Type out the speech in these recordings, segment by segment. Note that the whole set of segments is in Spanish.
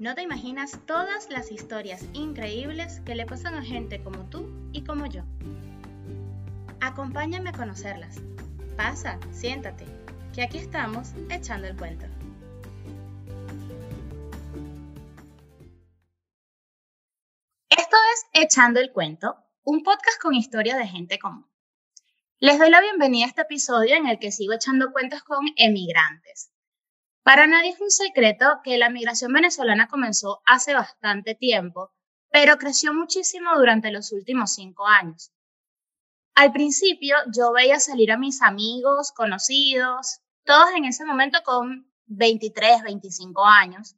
No te imaginas todas las historias increíbles que le pasan a gente como tú y como yo. Acompáñame a conocerlas. Pasa, siéntate, que aquí estamos echando el cuento. Esto es Echando el cuento, un podcast con historias de gente común. Les doy la bienvenida a este episodio en el que sigo echando cuentos con emigrantes para nadie es un secreto que la migración venezolana comenzó hace bastante tiempo, pero creció muchísimo durante los últimos cinco años. Al principio yo veía salir a mis amigos, conocidos, todos en ese momento con 23, 25 años,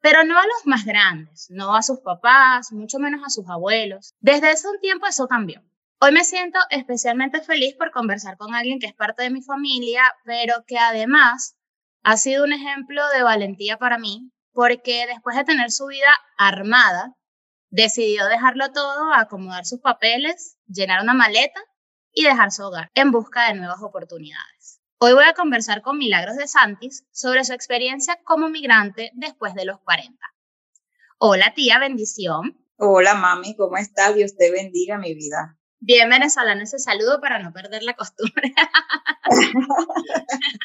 pero no a los más grandes, no a sus papás, mucho menos a sus abuelos. Desde ese tiempo eso cambió. Hoy me siento especialmente feliz por conversar con alguien que es parte de mi familia, pero que además ha sido un ejemplo de valentía para mí porque después de tener su vida armada, decidió dejarlo todo, acomodar sus papeles, llenar una maleta y dejar su hogar en busca de nuevas oportunidades. Hoy voy a conversar con Milagros de Santis sobre su experiencia como migrante después de los 40. Hola tía, bendición. Hola mami, ¿cómo estás? Dios te bendiga mi vida. Bien venezolano ese saludo para no perder la costumbre.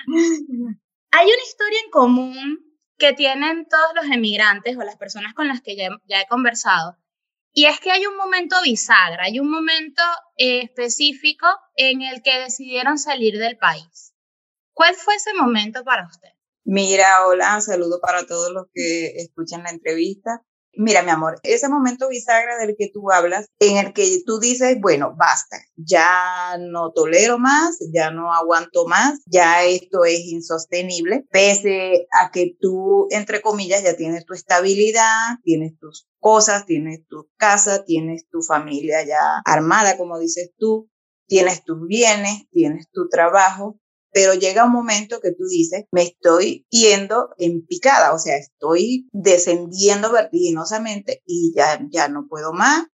Hay una historia en común que tienen todos los emigrantes o las personas con las que ya, he conversado, y es que hay un momento bisagra, hay un momento eh, específico en el que decidieron salir del país. ¿Cuál fue ese momento para usted? Mira, hola, saludo para todos los que escuchan la entrevista. Mira, mi amor, ese momento bisagra del que tú hablas, en el que tú dices, bueno, basta, ya no tolero más, ya no aguanto más, ya esto es insostenible, pese a que tú, entre comillas, ya tienes tu estabilidad, tienes tus cosas, tienes tu casa, tienes tu familia ya armada, como dices tú, tienes tus bienes, tienes tu trabajo, pero llega un momento que tú dices, me estoy yendo en picada, o sea, estoy descendiendo vertiginosamente y ya, ya no puedo más,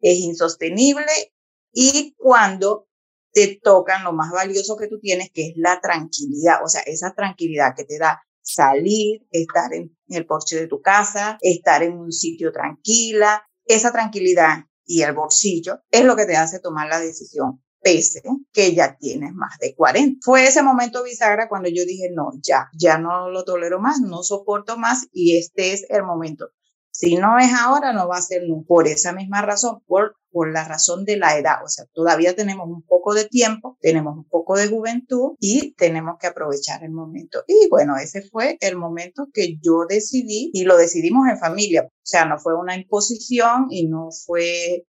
es insostenible. Y cuando te tocan lo más valioso que tú tienes, que es la tranquilidad, o sea, esa tranquilidad que te da salir, estar en el porche de tu casa, estar en un sitio tranquila, esa tranquilidad y el bolsillo es lo que te hace tomar la decisión pese que ya tienes más de 40. Fue ese momento bisagra cuando yo dije, no, ya, ya no lo tolero más, no soporto más y este es el momento. Si no es ahora, no va a ser nunca. Por esa misma razón, por, por la razón de la edad. O sea, todavía tenemos un poco de tiempo, tenemos un poco de juventud y tenemos que aprovechar el momento. Y bueno, ese fue el momento que yo decidí y lo decidimos en familia. O sea, no fue una imposición y no fue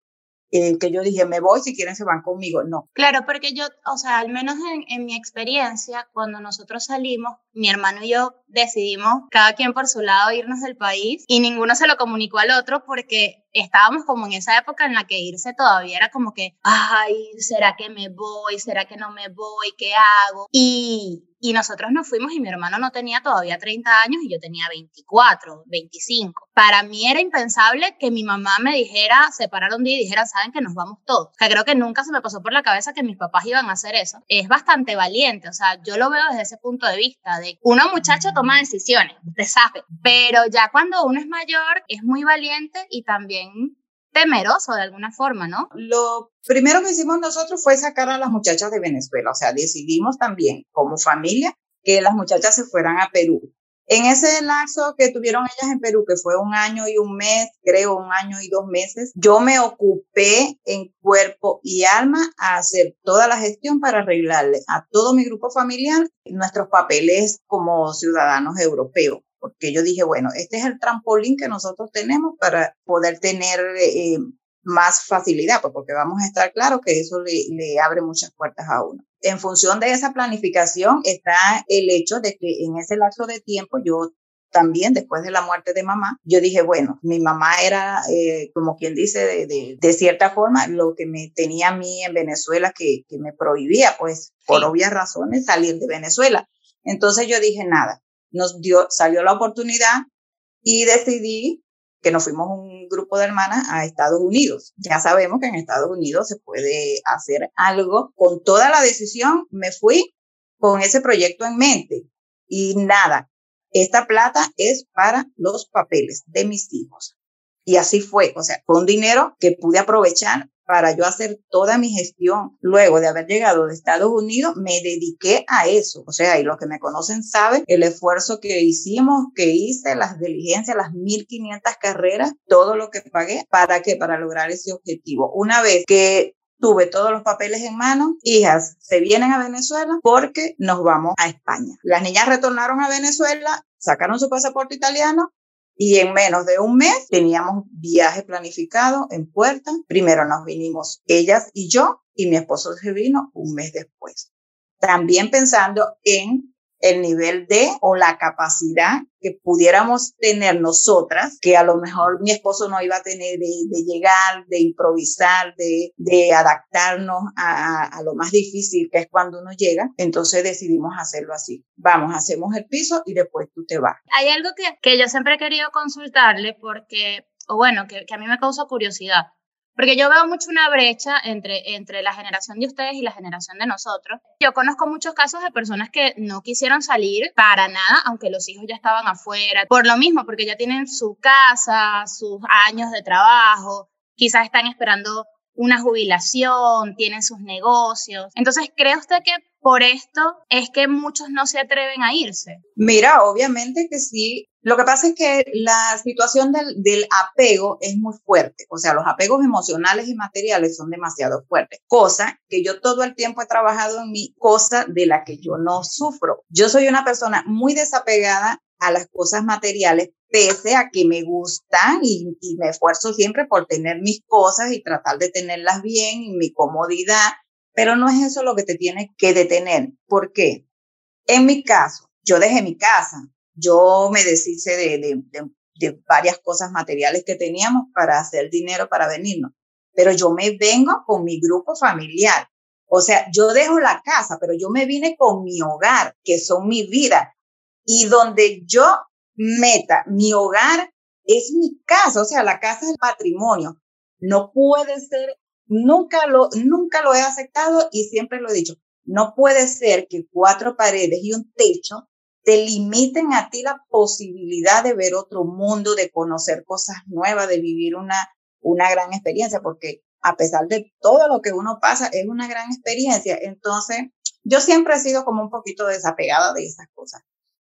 que yo dije, me voy, si quieren se van conmigo. No. Claro, porque yo, o sea, al menos en, en, mi experiencia, cuando nosotros salimos, mi hermano y yo decidimos, cada quien por su lado, irnos del país y ninguno se lo comunicó al otro porque estábamos como en esa época en la que irse todavía era como que, ay, ¿será que me voy? ¿Será que no me voy? ¿Qué hago? Y, y nosotros nos fuimos y mi hermano no tenía todavía 30 años y yo tenía 24, 25. Para mí era impensable que mi mamá me dijera, se parara un día y dijera, saben que nos vamos todos. O sea, creo que nunca se me pasó por la cabeza que mis papás iban a hacer eso. Es bastante valiente, o sea, yo lo veo desde ese punto de vista, de una muchacha toma decisiones, usted sabe, pero ya cuando uno es mayor es muy valiente y también temeroso de alguna forma, ¿no? Lo primero que hicimos nosotros fue sacar a las muchachas de Venezuela, o sea, decidimos también como familia que las muchachas se fueran a Perú. En ese lapso que tuvieron ellas en Perú, que fue un año y un mes, creo un año y dos meses, yo me ocupé en cuerpo y alma a hacer toda la gestión para arreglarle a todo mi grupo familiar nuestros papeles como ciudadanos europeos porque yo dije, bueno, este es el trampolín que nosotros tenemos para poder tener eh, más facilidad, pues porque vamos a estar claros que eso le, le abre muchas puertas a uno. En función de esa planificación está el hecho de que en ese lapso de tiempo yo también después de la muerte de mamá, yo dije, bueno, mi mamá era, eh, como quien dice, de, de, de, cierta forma, lo que me tenía a mí en Venezuela, que, que me prohibía, pues, por obvias razones, salir de Venezuela. Entonces yo dije, nada, nos dio, salió la oportunidad y decidí que nos fuimos un grupo de hermanas a Estados Unidos. Ya sabemos que en Estados Unidos se puede hacer algo. Con toda la decisión me fui con ese proyecto en mente y nada. esta plata es para los papeles de mis hijos. Y así fue, o sea, fue un dinero que pude aprovechar para yo hacer toda mi gestión. Luego de haber llegado de Estados Unidos, me dediqué a eso. O sea, y los que me conocen saben el esfuerzo que hicimos, que hice, las diligencias, las 1500 carreras, todo lo que pagué. ¿Para qué? Para lograr ese objetivo. Una vez que tuve todos los papeles en mano, hijas se vienen a Venezuela porque nos vamos a España. Las niñas retornaron a Venezuela, sacaron su pasaporte italiano y en menos de un mes teníamos viaje planificado en puerta. Primero nos vinimos ellas y yo y mi esposo se vino un mes después. También pensando en el nivel de o la capacidad que pudiéramos tener nosotras, que a lo mejor mi esposo no iba a tener de, llegar, de improvisar, de, de adaptarnos a, a, lo más difícil que es cuando uno llega. Entonces decidimos hacerlo así. Vamos, hacemos el piso y después tú te vas. Hay algo que, que yo siempre he querido consultarle porque, o bueno, que, que a mí me causa curiosidad. Porque yo veo mucho una brecha entre, entre la generación de ustedes y la generación de nosotros. Yo conozco muchos casos de personas que no quisieron salir para nada, aunque los hijos ya estaban afuera, por lo mismo, porque ya tienen su casa, sus años de trabajo, quizás están esperando una jubilación, tienen sus negocios. Entonces, ¿cree usted que por esto es que muchos no se atreven a irse? Mira, obviamente que sí, lo que pasa es que la situación del, del, apego es muy fuerte, o sea, los apegos emocionales y materiales son demasiado fuertes, cosa que yo todo el tiempo he trabajado en mi cosa de la que yo no sufro. Yo soy una persona muy desapegada a las cosas materiales, pese a que me gustan y, y me esfuerzo siempre por tener mis cosas y tratar de tenerlas bien y mi comodidad, pero no es eso lo que te tiene que detener. ¿Por qué? En mi caso, yo dejé mi casa, yo me deshice de, de, varias cosas materiales que teníamos para hacer dinero para venirnos, pero yo me vengo con mi grupo familiar. O sea, yo dejo la casa, pero yo me vine con mi hogar, que son mi vida. Y donde yo meta mi hogar es mi casa, o sea, la casa es el patrimonio. No puede ser, nunca lo, nunca lo he aceptado y siempre lo he dicho. No puede ser que cuatro paredes y un techo te limiten a ti la posibilidad de ver otro mundo, de conocer cosas nuevas, de vivir una, una gran experiencia, porque a pesar de todo lo que uno pasa, es una gran experiencia. Entonces, yo siempre he sido como un poquito desapegada de esas cosas.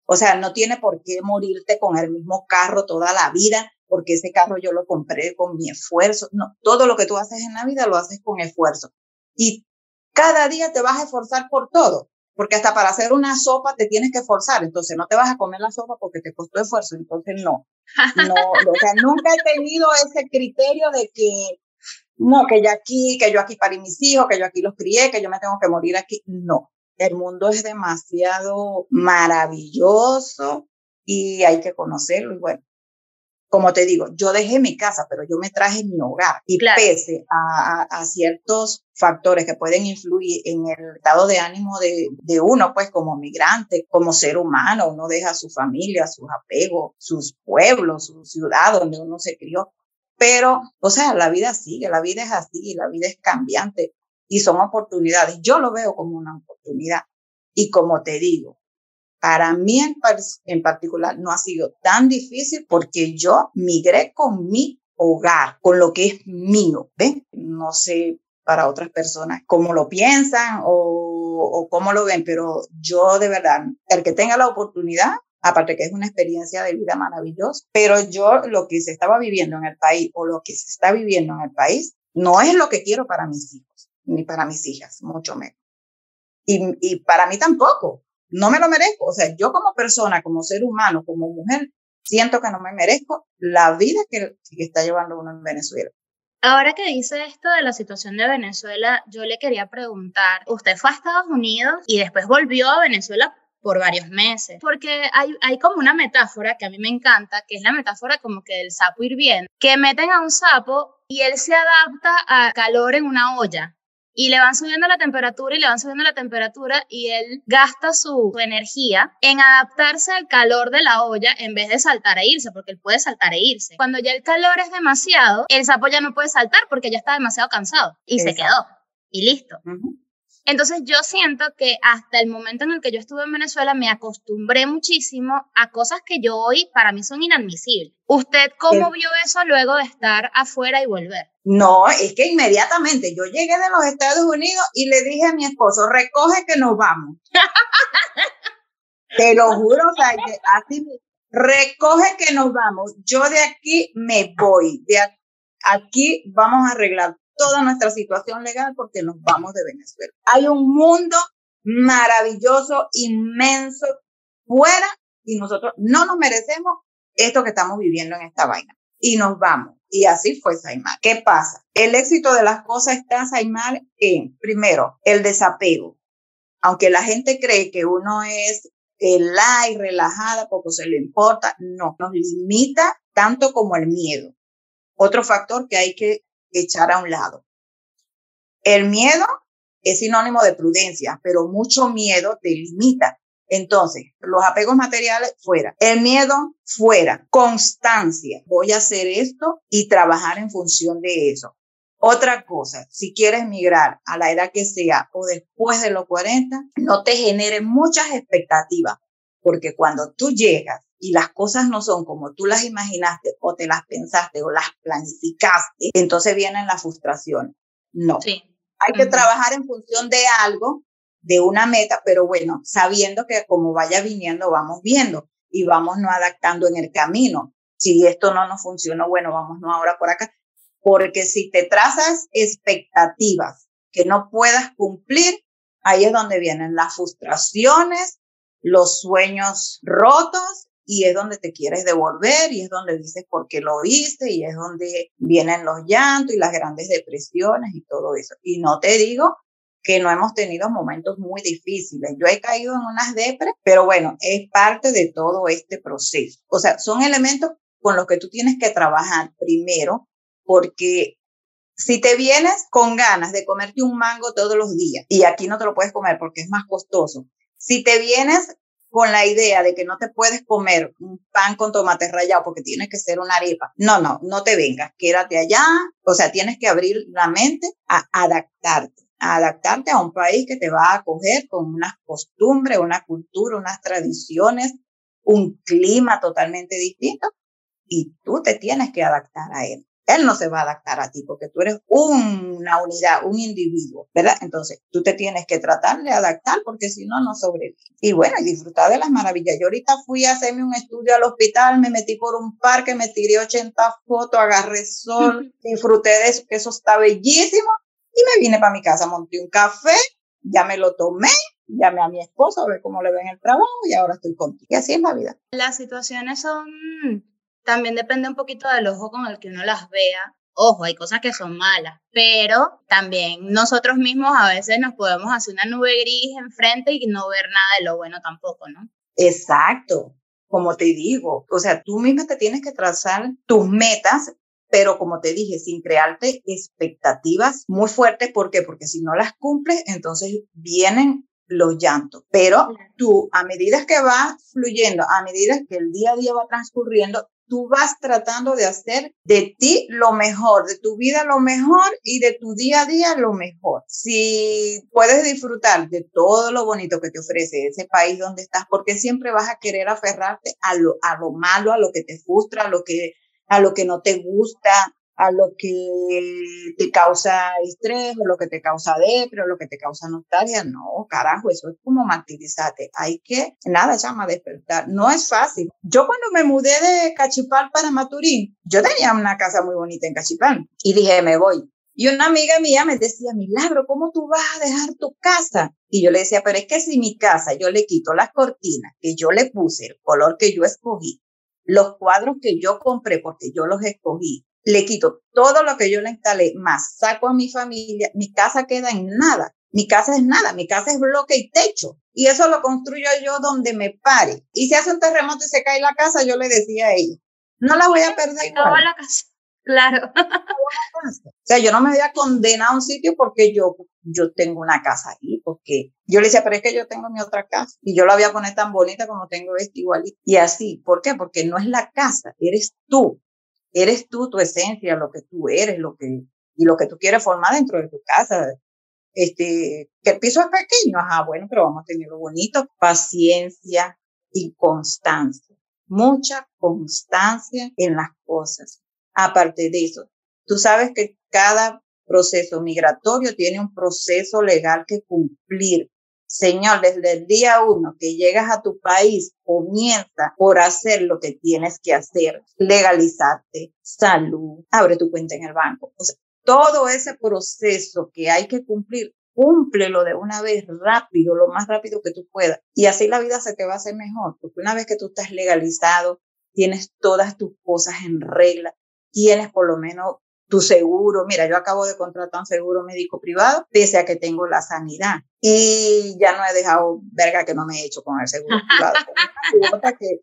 O sea, no tiene por qué morirte con el mismo carro toda la vida, porque ese carro yo lo compré con mi esfuerzo. No, todo lo que tú haces en la vida lo haces con esfuerzo. Y cada día te vas a esforzar por todo porque hasta para hacer una sopa te tienes que forzar, entonces no te vas a comer la sopa porque te costó esfuerzo, entonces no. No, o sea, nunca he tenido ese criterio de que no, que yo aquí, que yo aquí parí mis hijos, que yo aquí los crié, que yo me tengo que morir aquí. No, el mundo es demasiado maravilloso y hay que conocerlo y bueno, como te digo, yo dejé mi casa, pero yo me traje mi hogar y pese a, a, ciertos factores que pueden influir en el estado de ánimo de, de, uno, pues como migrante, como ser humano, uno deja su familia, sus apegos, sus pueblos, su ciudad donde uno se crió. Pero, o sea, la vida sigue, la vida es así, la vida es cambiante y son oportunidades. Yo lo veo como una oportunidad. Y como te digo, para mí en, particular no ha sido tan difícil porque yo migré con mi hogar, con lo que es mío, ¿ven? No sé para otras personas cómo lo piensan o, o cómo lo ven, pero yo de verdad, el que tenga la oportunidad, aparte que es una experiencia de vida maravillosa, pero yo lo que se estaba viviendo en el país o lo que se está viviendo en el país no es lo que quiero para mis hijos, ni para mis hijas, mucho menos. Y, y para mí tampoco no me lo merezco. O sea, yo como persona, como ser humano, como mujer, siento que no me merezco la vida que, está llevando uno en Venezuela. Ahora que dice esto de la situación de Venezuela, yo le quería preguntar, usted fue a Estados Unidos y después volvió a Venezuela por varios meses, porque hay, hay como una metáfora que a mí me encanta, que es la metáfora como que del sapo hirviendo, que meten a un sapo y él se adapta a calor en una olla y le van subiendo la temperatura y le van subiendo la temperatura y él gasta su, energía en adaptarse al calor de la olla en vez de saltar e irse, porque él puede saltar e irse. Cuando ya el calor es demasiado, el sapo ya no puede saltar porque ya está demasiado cansado y se quedó y listo. Entonces yo siento que hasta el momento en el que yo estuve en Venezuela me acostumbré muchísimo a cosas que yo hoy para mí son inadmisibles. ¿Usted cómo vio eso luego de estar afuera y volver? No, es que inmediatamente yo llegué de los Estados Unidos y le dije a mi esposo, recoge que nos vamos. Te lo juro, o sea, así, recoge que nos vamos. Yo de aquí me voy. De aquí vamos a arreglar toda nuestra situación legal porque nos vamos de Venezuela. Hay un mundo maravilloso, inmenso, fuera y nosotros no nos merecemos esto que estamos viviendo en esta vaina. Y nos vamos. Y así fue Saimar. ¿Qué pasa? El éxito de las cosas está, Saimar, en, primero, el desapego. Aunque la gente cree que uno es light, relajada, poco se le importa, no, nos limita tanto como el miedo. Otro factor que hay que echar a un lado. El miedo es sinónimo de prudencia, pero mucho miedo te limita. Entonces, los apegos materiales fuera, el miedo fuera, constancia. Voy a hacer esto y trabajar en función de eso. Otra cosa, si quieres migrar a la edad que sea o después de los 40, no te genere muchas expectativas, porque cuando tú llegas y las cosas no son como tú las imaginaste o te las pensaste o las planificaste, entonces vienen las frustraciones. No. Hay que trabajar en función de algo, de una meta, pero bueno, sabiendo que como vaya viniendo, vamos viendo y vamos no adaptando en el camino. Si esto no nos funcionó, bueno, vamos no ahora por acá. Porque si te trazas expectativas que no puedas cumplir, ahí es donde vienen las frustraciones, los sueños rotos y es donde te quieres devolver y es donde dices por qué lo hice y es donde vienen los llantos y las grandes depresiones y todo eso. Y no te digo que no hemos tenido momentos muy difíciles. Yo he caído en unas depres, pero bueno, es parte de todo este proceso. O sea, son elementos con los que tú tienes que trabajar primero porque si te vienes con ganas de comerte un mango todos los días y aquí no te lo puedes comer porque es más costoso, si te vienes con la idea de que no te puedes comer un pan con tomate rallado porque tienes que ser una arepa. No, no, no te vengas, quédate allá. O sea, tienes que abrir la mente a adaptarte, a adaptarte a un país que te va a acoger con unas costumbres, una cultura, unas tradiciones, un clima totalmente distinto y tú te tienes que adaptar a él. Él no se va a adaptar a ti porque tú eres una unidad, un individuo, ¿verdad? Entonces, tú te tienes que tratar de adaptar porque si no, no sobrevives. Y bueno, y disfrutar de las maravillas. Yo ahorita fui a hacerme un estudio al hospital, me metí por un parque, me tiré 80 fotos, agarré sol, disfruté de eso, que eso está bellísimo. Y me vine para mi casa, monté un café, ya me lo tomé, llamé a mi esposo a ver cómo le ven el trabajo y ahora estoy contigo. Y así es la vida. Las situaciones son también depende un poquito del ojo con el que uno las vea. Ojo, hay cosas que son malas, pero también nosotros mismos a veces nos podemos hacer una nube gris enfrente y no ver nada de lo bueno tampoco, ¿no? Exacto, como te digo, o sea, tú misma te tienes que trazar tus metas, pero como te dije, sin crearte expectativas muy fuertes, ¿por qué? Porque si no las cumples, entonces vienen los llantos. Pero tú, a medida que va fluyendo, a medida que el día a día va transcurriendo, tú vas tratando de hacer de ti lo mejor, de tu vida lo mejor y de tu día a día lo mejor. Si puedes disfrutar de todo lo bonito que te ofrece ese país donde estás, porque siempre vas a querer aferrarte a lo, a lo malo, a lo que te frustra, a lo que, a lo que no te gusta, a lo que te causa estrés, o lo que te causa depre, o lo que te causa nostalgia. No, carajo, eso es como martirizarte. Hay que, nada, llama, despertar. No es fácil. Yo cuando me mudé de Cachipal para Maturín, yo tenía una casa muy bonita en Cachipal y dije, me voy. Y una amiga mía me decía, Milagro, ¿cómo tú vas a dejar tu casa? Y yo le decía, pero es que si mi casa yo le quito las cortinas que yo le puse, el color que yo escogí, los cuadros que yo compré porque yo los escogí, le quito todo lo que yo le instalé, más saco a mi familia, mi casa queda en nada. Mi casa es nada, mi casa es bloque y techo. Y eso lo construyo yo donde me pare. Y si hace un terremoto y se cae la casa, yo le decía a ella, no la voy a perder. No, la casa. Claro. o sea, yo no me voy a condenar a un sitio porque yo, yo tengo una casa ahí, porque yo le decía, pero es que yo tengo mi otra casa y yo la voy a poner tan bonita como tengo esta igualita. Y así, ¿por qué? Porque no es la casa, eres tú eres tú, tu esencia, lo que tú eres, lo que, y lo que tú quieres formar dentro de tu casa. este, que el piso es pequeño, ajá, bueno, pero vamos a tenerlo bonito, paciencia y constancia, mucha constancia en las cosas. Aparte de eso, tú sabes que cada proceso migratorio tiene un proceso legal que cumplir. Señor, desde el día uno que llegas a tu país, comienza por hacer lo que tienes que hacer, legalizarte, salud, abre tu cuenta en el banco. Todo ese proceso que hay que cumplir, cúmplelo de una vez rápido, lo más rápido que tú puedas. Y así la vida se te va a hacer mejor, porque una vez que tú estás legalizado, tienes todas tus cosas en regla, tienes por lo menos tu seguro. Mira, yo acabo de contratar un seguro médico privado, pese a que tengo la sanidad. Y ya no he dejado verga que no me he hecho con el seguro privado. que,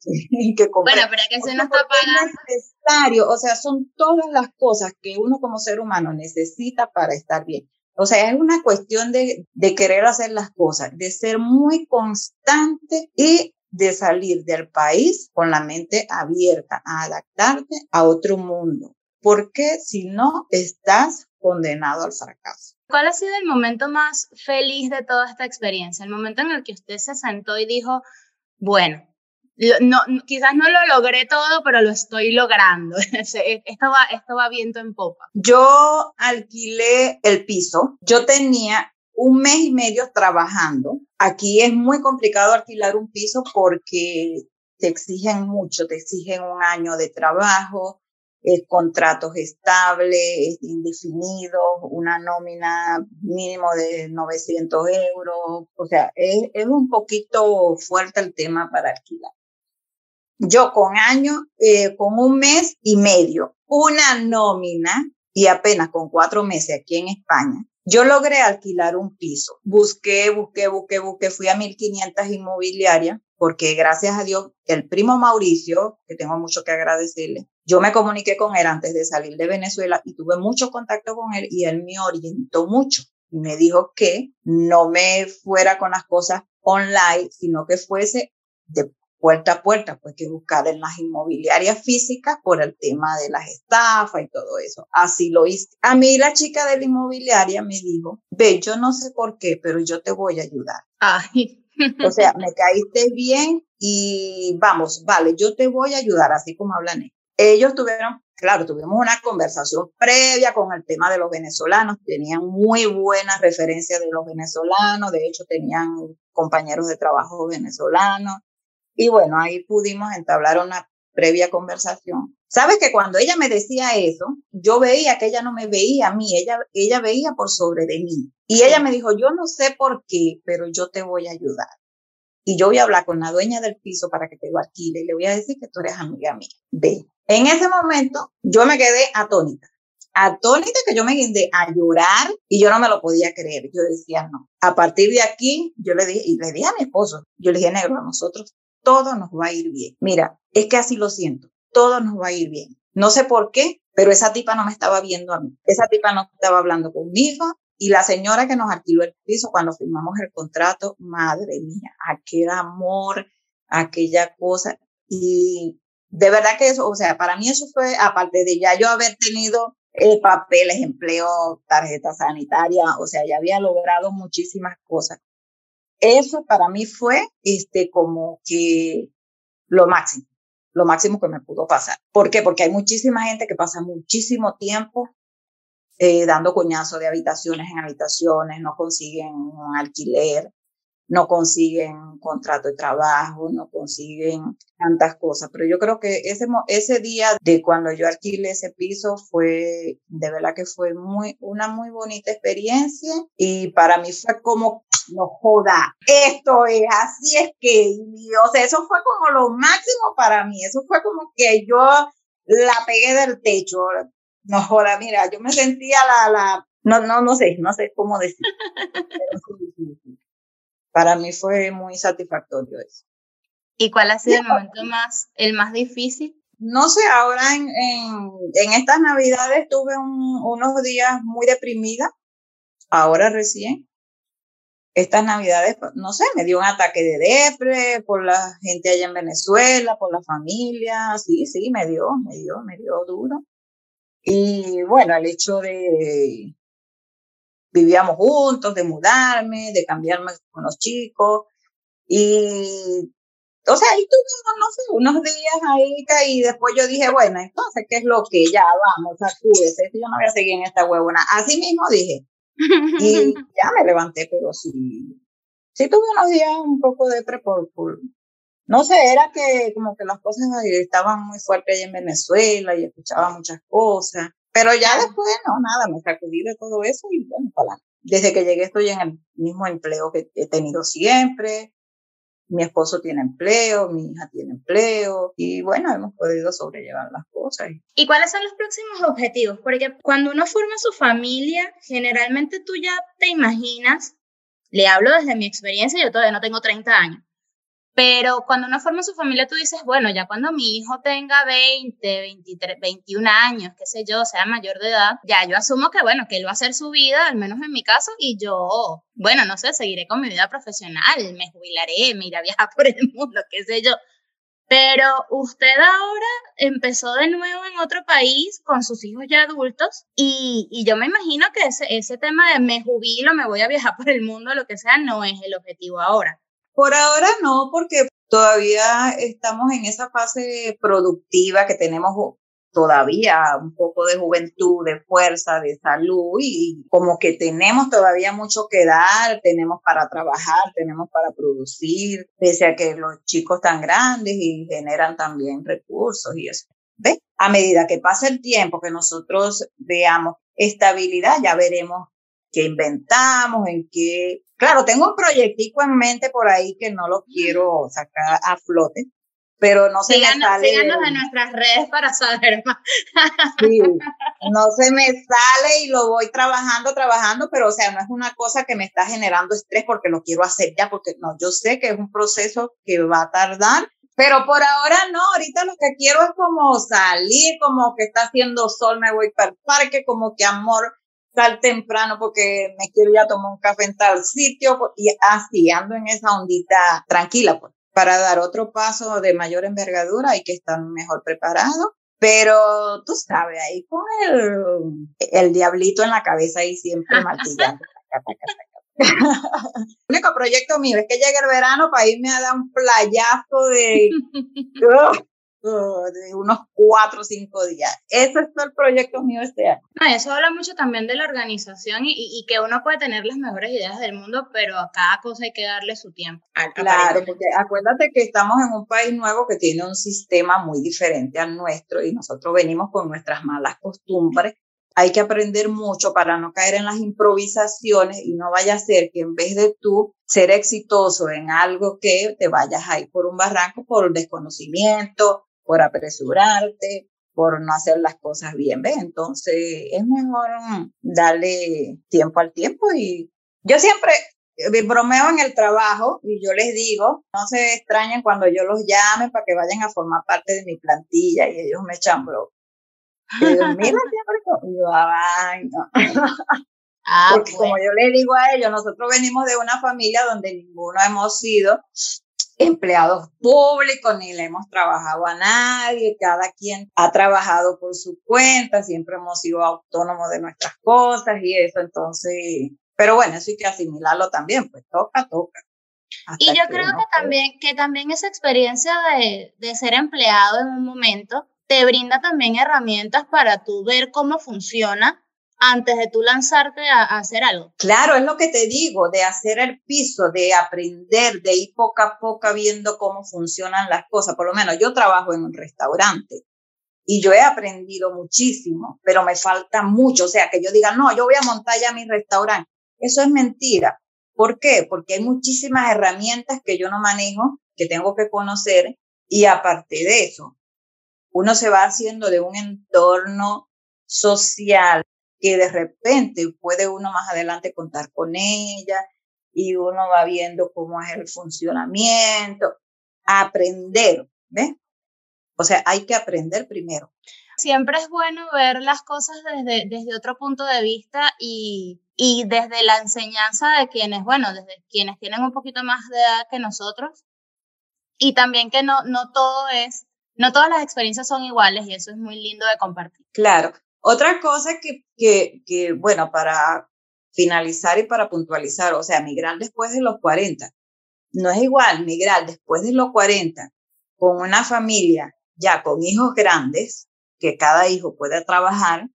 que, bueno, pero que se no está pagando. necesario, o sea, son todas las cosas que uno como ser humano necesita para estar bien. O sea, es una cuestión de, de querer hacer las cosas, de ser muy constante y de salir del país con la mente abierta a adaptarte a otro mundo porque si no, estás condenado al fracaso. ¿Cuál ha sido el momento más feliz de toda esta experiencia? El momento en el que usted se sentó y dijo, bueno, no, quizás no lo logré todo, pero lo estoy logrando. esto, va, esto va viento en popa. Yo alquilé el piso. Yo tenía un mes y medio trabajando. Aquí es muy complicado alquilar un piso porque te exigen mucho, te exigen un año de trabajo, contratos estables, indefinidos, una nómina mínimo de 900 euros. O sea, es, es un poquito fuerte el tema para alquilar. Yo con año, eh, con un mes y medio, una nómina y apenas con cuatro meses aquí en España, yo logré alquilar un piso. Busqué, busqué, busqué, busqué, fui a 1500 inmobiliarias porque gracias a Dios, el primo Mauricio, que tengo mucho que agradecerle, yo me comuniqué con él antes de salir de Venezuela y tuve mucho contacto con él y él me orientó mucho y me dijo que no me fuera con las cosas online, sino que fuese de puerta a puerta, pues que buscar en las inmobiliarias físicas por el tema de las estafas y todo eso. Así lo hice. A mí la chica de la inmobiliaria me dijo, ve, yo no sé por qué, pero yo te voy a ayudar. Ay. O sea, me caíste bien y vamos, vale, yo te voy a ayudar, así como hablan ellos. Ellos tuvieron, claro, tuvimos una conversación previa con el tema de los venezolanos, tenían muy buenas referencias de los venezolanos, de hecho tenían compañeros de trabajo venezolanos, y bueno, ahí pudimos entablar una previa conversación. Sabes que cuando ella me decía eso, yo veía que ella no me veía a mí, ella, ella veía por sobre de mí. Y ella me dijo, yo no sé por qué, pero yo te voy a ayudar. Y yo voy a hablar con la dueña del piso para que te lo alquile y le voy a decir que tú eres amiga mía. Ve. En ese momento yo me quedé atónita. Atónita que yo me guindé a llorar y yo no me lo podía creer. Yo decía, no. A partir de aquí, yo le dije, y le dije a mi esposo, yo le dije, negro, a nosotros todo nos va a ir bien. Mira, es que así lo siento, todo nos va a ir bien. No sé por qué, pero esa tipa no me estaba viendo a mí. Esa tipa no estaba hablando conmigo. Y la señora que nos alquiló el piso cuando firmamos el contrato, madre mía, aquel amor, aquella cosa. Y de verdad que eso, o sea, para mí eso fue, aparte de ya yo haber tenido el papeles, empleo, tarjeta sanitaria, o sea, ya había logrado muchísimas cosas. Eso para mí fue este, como que lo máximo, lo máximo que me pudo pasar. ¿Por qué? Porque hay muchísima gente que pasa muchísimo tiempo eh, dando coñazo de habitaciones en habitaciones, no consiguen un alquiler, no consiguen contrato de trabajo, no consiguen tantas cosas. Pero yo creo que ese, ese día de cuando yo alquilé ese piso fue, de verdad que fue muy, una muy bonita experiencia y para mí fue como no joda, esto es, así es que, o sea, eso fue como lo máximo para mí, eso fue como que yo la pegué del techo, no joda, mira, yo me sentía la, la, no, no, no sé, no sé cómo decir. para mí fue muy satisfactorio eso. ¿Y cuál ha sido el momento más, el más difícil? No sé, ahora en, en, en estas navidades tuve unos días muy deprimida, ahora recién, estas navidades, pues, no sé, me dio un ataque de depre por la gente allá en Venezuela, por la familia, sí, sí, me dio, me dio, me dio duro. Y bueno, el hecho de, vivíamos juntos, de mudarme, de cambiarme con los chicos. Y, o sea, ahí tuve, no sé, unos días ahí y después yo dije, bueno, entonces, ¿qué es lo que ya vamos, acúdese, yo no voy a seguir en esta huevona. Así mismo dije. Y ya me levanté, pero sí, sí tuve unos días un poco de pre por, no sé, era que como que las cosas estaban muy fuertes ahí en Venezuela y escuchaba muchas cosas. Pero ya después, no, nada, me sacudí de todo eso y bueno, para Desde que llegué estoy en el mismo empleo que he tenido siempre. Mi esposo tiene empleo, mi hija tiene empleo y bueno, hemos podido sobrellevar las cosas. ¿Y cuáles son los próximos objetivos? Porque cuando uno forma su familia, generalmente tú ya te imaginas, le hablo desde mi experiencia, yo todavía no tengo 30 años, pero cuando uno forma su familia, tú dices, bueno, ya cuando mi hijo tenga 20, 23, 21 años, qué sé yo, sea mayor de edad, ya yo asumo que, bueno, que él va a hacer su vida, al menos en mi caso, y yo, bueno, no sé, seguiré con mi vida profesional, me jubilaré, me iré a viajar por el mundo, qué sé yo. Pero usted ahora empezó de nuevo en otro país con sus hijos ya adultos y, yo me imagino que ese, ese tema de me jubilo, me voy a viajar por el mundo, lo que sea, no es el objetivo ahora. Por ahora no, porque todavía estamos en esa fase productiva que tenemos todavía un poco de juventud, de fuerza, de salud y como que tenemos todavía mucho que dar, tenemos para trabajar, tenemos para producir, pese a que los chicos están grandes y generan también recursos y eso. ¿Ves? A medida que pasa el tiempo, que nosotros veamos estabilidad, ya veremos qué inventamos, en qué Claro, tengo un proyectico en mente por ahí que no lo quiero sacar a flote, pero no se me sale. Síganos en nuestras redes para saber más. Sí, no se me sale y lo voy trabajando, trabajando, pero o sea, no es una cosa que me está generando estrés porque lo quiero hacer ya, porque no, yo sé que es un proceso que va a tardar, pero por ahora no, ahorita lo que quiero es como salir, como que está haciendo sol, me voy para el parque, como que amor, sal temprano porque me quiero ya tomar un café en tal sitio pues, y así ando en esa ondita tranquila. Pues. Para dar otro paso de mayor envergadura hay que estar mejor preparado. Pero tú sabes, ahí con el, el diablito en la cabeza y siempre martillando. el único proyecto mío es que llegue el verano para irme a dar un playazo de de unos cuatro o cinco días. Ese es el proyecto mío este año. eso habla mucho también de la organización y, y, que uno puede tener las mejores ideas del mundo, pero a cada cosa hay que darle su tiempo. Claro, porque acuérdate que estamos en un país nuevo que tiene un sistema muy diferente al nuestro y nosotros venimos con nuestras malas costumbres. Hay que aprender mucho para no caer en las improvisaciones y no vaya a ser que en vez de tú ser exitoso en algo que te vayas a ir por un barranco por desconocimiento, por apresurarte, por no hacer las cosas bien, ¿ves? Entonces es mejor mm, darle tiempo al tiempo y yo siempre eh, bromeo en el trabajo y yo les digo, no se extrañen cuando yo los llame para que vayan a formar parte de mi plantilla y ellos me echan bro. Yo, mira, y yo, ay, no. Ah, Porque como yo les digo a ellos, nosotros venimos de una familia donde ninguno hemos sido empleados públicos, ni le hemos trabajado a nadie, cada quien ha trabajado por su cuenta, siempre hemos sido autónomos de nuestras cosas y eso, entonces, pero bueno, eso hay que asimilarlo también, pues toca, toca. Y yo creo que también, que también esa experiencia de, de ser empleado en un momento te brinda también herramientas para tú ver cómo funciona antes de tú lanzarte a, hacer algo. Claro, es lo que te digo, de hacer el piso, de aprender, de ir poco a poco viendo cómo funcionan las cosas. Por lo menos yo trabajo en un restaurante y yo he aprendido muchísimo, pero me falta mucho. O sea, que yo diga, no, yo voy a montar ya mi restaurante. Eso es mentira. ¿Por qué? Porque hay muchísimas herramientas que yo no manejo, que tengo que conocer y aparte de eso, uno se va haciendo de un entorno social que de repente puede uno más adelante contar con ella y uno va viendo cómo es el funcionamiento, aprender, ¿ves? O sea, hay que aprender primero. Siempre es bueno ver las cosas desde, desde otro punto de vista y, y desde la enseñanza de quienes, bueno, desde quienes tienen un poquito más de edad que nosotros. Y también que no, no todo es, no todas las experiencias son iguales y eso es muy lindo de compartir. Claro, otra cosa que, que, que bueno, para finalizar y para puntualizar, o sea, migrar después de los 40. No es igual migrar después de los 40 con una familia ya con hijos grandes, que cada hijo puede trabajar,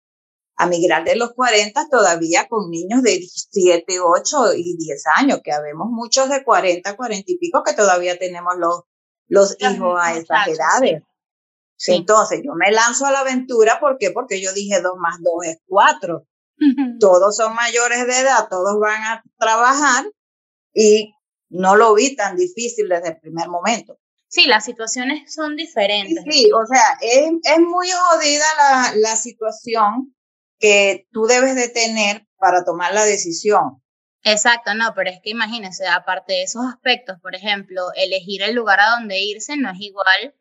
a migrar de los 40 todavía con niños de 7, 8 y 10 años, que habemos muchos de 40, 40 y pico que todavía tenemos los, los hijos a esas edades. Entonces yo me lanzo a la aventura, ¿por qué? Porque yo dije 2 más 2 es 4. Todos son mayores de edad, todos van a trabajar y no lo vi tan difícil desde el primer momento. Sí, las situaciones son diferentes. Sí, o sea, es, es muy jodida la, la situación que tú debes de tener para tomar la decisión. Exacto, no, pero es que imagínense, aparte de esos aspectos, por ejemplo, elegir el lugar a donde irse no es igual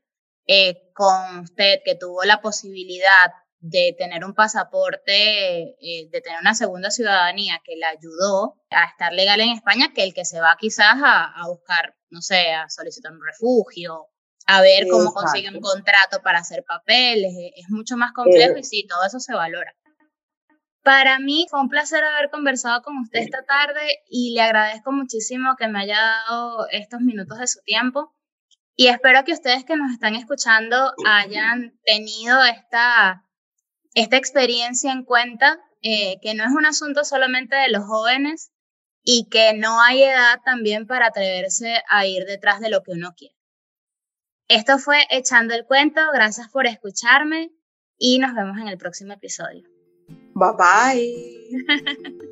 eh, con usted que tuvo la posibilidad de tener un pasaporte, eh, de tener una segunda ciudadanía que le ayudó a estar legal en España, que el que se va quizás a, a buscar, no sé, a solicitar un refugio, a ver cómo consigue un contrato para hacer papeles, es, mucho más complejo y sí, todo eso se valora. Para mí fue un placer haber conversado con usted esta tarde y le agradezco muchísimo que me haya dado estos minutos de su tiempo. Y espero que ustedes que nos están escuchando hayan tenido esta esta experiencia en cuenta, eh, que no es un asunto solamente de los jóvenes y que no hay edad también para atreverse a ir detrás de lo que uno quiere. Esto fue Echando el Cuento, gracias por escucharme y nos vemos en el próximo episodio. Bye bye.